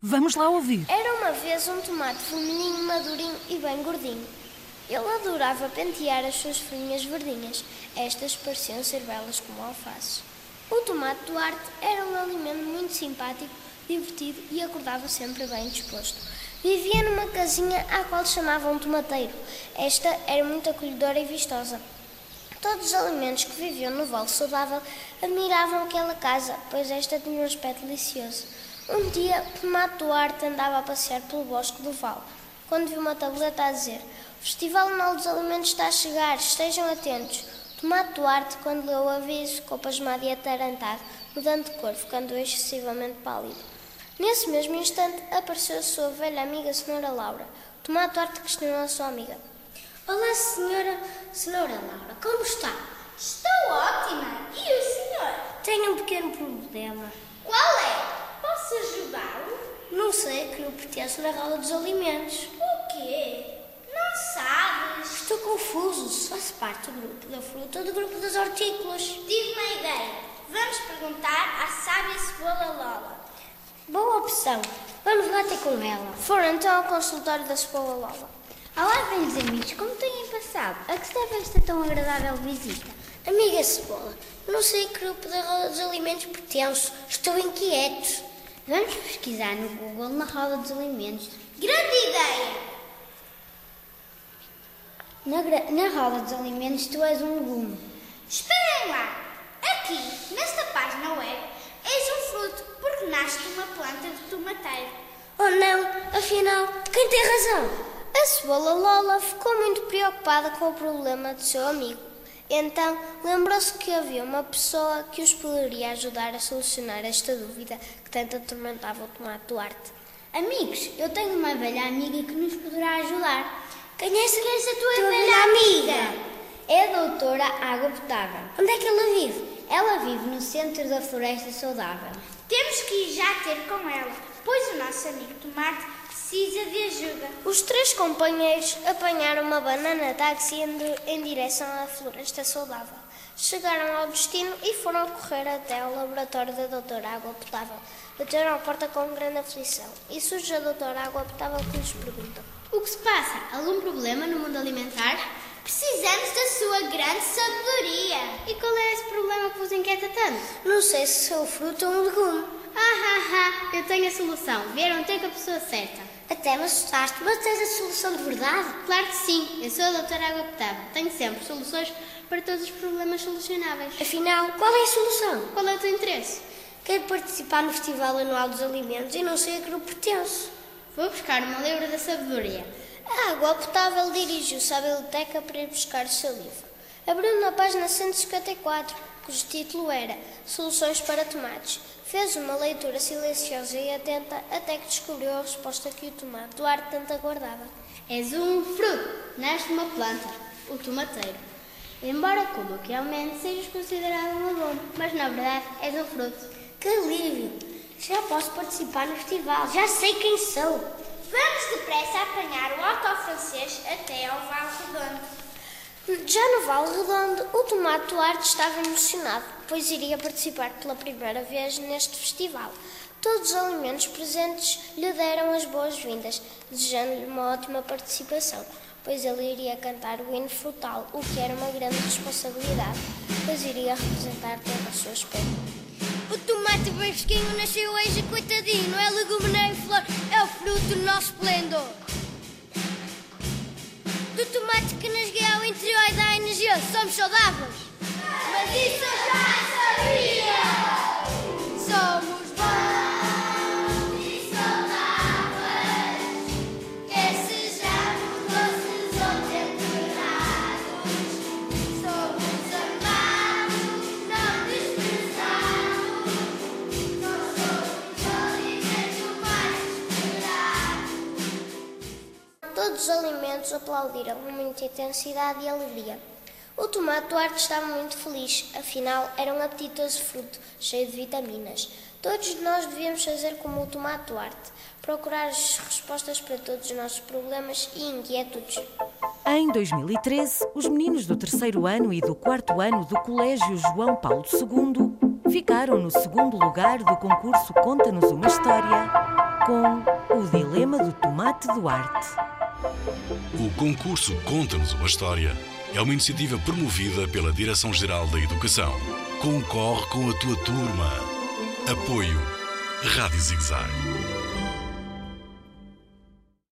Vamos lá ouvir. Era uma vez um tomate feminino, madurinho e bem gordinho. Ele adorava pentear as suas folhinhas verdinhas. Estas pareciam ser belas como alfaces. O tomate Duarte era um alimento muito simpático, divertido e acordava sempre bem disposto. Vivia numa casinha à qual chamavam tomateiro. Esta era muito acolhedora e vistosa. Todos os alimentos que viviam no Vale Saudável admiravam aquela casa, pois esta tinha um aspecto delicioso. Um dia, Tomate Duarte andava a passear pelo bosque do Vale, quando viu uma tableta a dizer O Festival Anual dos Alimentos está a chegar, estejam atentos. Tomate Duarte, quando leu o aviso, ficou pasmado e atarantado, mudando de cor, ficando excessivamente pálido. Nesse mesmo instante, apareceu a sua velha amiga, Senhora Laura. Tomate Duarte questionou a sua amiga. Olá, senhora, senhora Laura, como está? Estou ótima. E o senhor? Tenho um pequeno problema. Qual é? Posso ajudá-lo? Não sei que não pertence na roda dos alimentos. O quê? Não sabes? Estou confuso. Se faço parte do grupo da fruta ou do grupo das hortícolas. Tive uma ideia. Vamos perguntar à sábia cebola Lola. Boa opção. Vamos lá ter com ela. Foram então ao consultório da cebola Lola. Olá, velhos amigos, como têm passado? A que se deve esta tão agradável visita? Amiga Cebola, não sei que grupo da roda dos alimentos pertenço. Estou inquieto. Vamos pesquisar no Google na roda dos alimentos. Grande ideia! Na, na roda dos alimentos tu és um legume. Esperem lá! Aqui, nesta página web, és um fruto porque nasce de uma planta de tomateiro. Oh não, afinal, quem tem razão? A cebola Lola ficou muito preocupada com o problema do seu amigo. Então lembrou-se que havia uma pessoa que os poderia ajudar a solucionar esta dúvida que tanto atormentava o tomate Duarte. Amigos, eu tenho uma velha amiga que nos poderá ajudar. Quem é essa, essa tua, tua velha, amiga? amiga? É a doutora Água Potável. Onde é que ela vive? Ela vive no centro da Floresta Saudável. Temos que ir já ter com ela, pois o nosso amigo Tomate precisa de ajuda. Os três companheiros apanharam uma banana táxi em direção à floresta saudável. Chegaram ao destino e foram correr até ao laboratório da doutora Água Potável. Bateram à porta com grande aflição e surge a doutora Água Potável que lhes pergunta. O que se passa? Algum problema no mundo alimentar? Precisamos da sua grande sabedoria. E qual é esse problema que vos inquieta tanto? Não sei se sou fruto ou um legume. Ah, ah, ah, eu tenho a solução. Vieram ter com a pessoa certa. Até me assustaste, mas tens a solução de verdade? Claro que sim. Eu sou a doutora Água Potável. Tenho sempre soluções para todos os problemas solucionáveis. Afinal, qual é a solução? Qual é o teu interesse? Quero participar no Festival Anual dos Alimentos e não sei a que grupo pertenço. Vou buscar uma livro da sabedoria. A Água Potável dirigiu-se à biblioteca para ir buscar o seu livro. Abriu na página 154, cujo título era Soluções para Tomates. Fez uma leitura silenciosa e atenta até que descobriu a resposta que o tomate Duarte tanto aguardava. És um fruto, nasce uma planta, o tomateiro. Embora coloquialmente sejas considerado um legume, mas na verdade és um fruto. Que alívio! Já posso participar no festival, já sei quem sou. Vamos depressa apanhar o auto francês até ao Vale Redondo. Já no Vale Redondo, o Tomate Duarte estava emocionado, pois iria participar pela primeira vez neste festival. Todos os alimentos presentes lhe deram as boas-vindas, desejando-lhe uma ótima participação, pois ele iria cantar o hino frutal, o que era uma grande responsabilidade, pois iria representar toda a sua espécie. O tomate bem fresquinho nasceu hoje, coitadinho, não é legume nem flor, é o fruto do nosso esplendor. Do tomate que interior e somos saudáveis. Mas isso eu já sabia! Somos bons e saudáveis, quer sejamos doces ou temperados. Somos amados, não desprezados. Nós somos o alimento mais esperado. dos alimentos aplaudiram com muita intensidade e alegria. O tomate Duarte estava muito feliz, afinal era um apetitoso fruto, cheio de vitaminas. Todos nós devíamos fazer como o tomate Duarte, procurar as respostas para todos os nossos problemas e inquietudes. Em 2013, os meninos do terceiro ano e do quarto ano do Colégio João Paulo II ficaram no segundo lugar do concurso Conta-nos uma História com o Dilema do Tomate Duarte. O concurso Conta-nos uma História é uma iniciativa promovida pela Direção-Geral da Educação. Concorre com a tua turma. Apoio Rádio Zigzag.